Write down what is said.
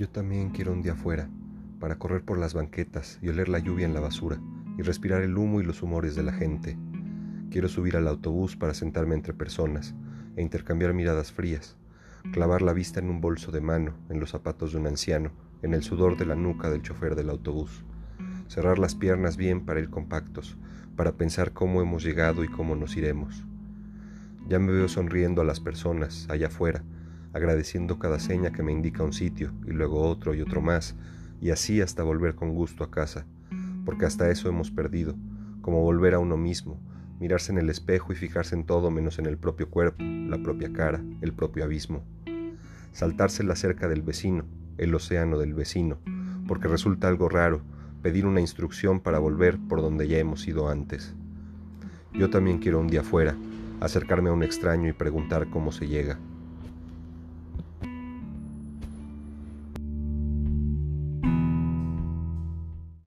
Yo también quiero un día fuera, para correr por las banquetas y oler la lluvia en la basura y respirar el humo y los humores de la gente. Quiero subir al autobús para sentarme entre personas e intercambiar miradas frías, clavar la vista en un bolso de mano, en los zapatos de un anciano, en el sudor de la nuca del chofer del autobús, cerrar las piernas bien para ir compactos, para pensar cómo hemos llegado y cómo nos iremos. Ya me veo sonriendo a las personas allá afuera, agradeciendo cada seña que me indica un sitio y luego otro y otro más, y así hasta volver con gusto a casa, porque hasta eso hemos perdido, como volver a uno mismo, mirarse en el espejo y fijarse en todo menos en el propio cuerpo, la propia cara, el propio abismo. Saltarse la cerca del vecino, el océano del vecino, porque resulta algo raro pedir una instrucción para volver por donde ya hemos ido antes. Yo también quiero un día fuera, acercarme a un extraño y preguntar cómo se llega.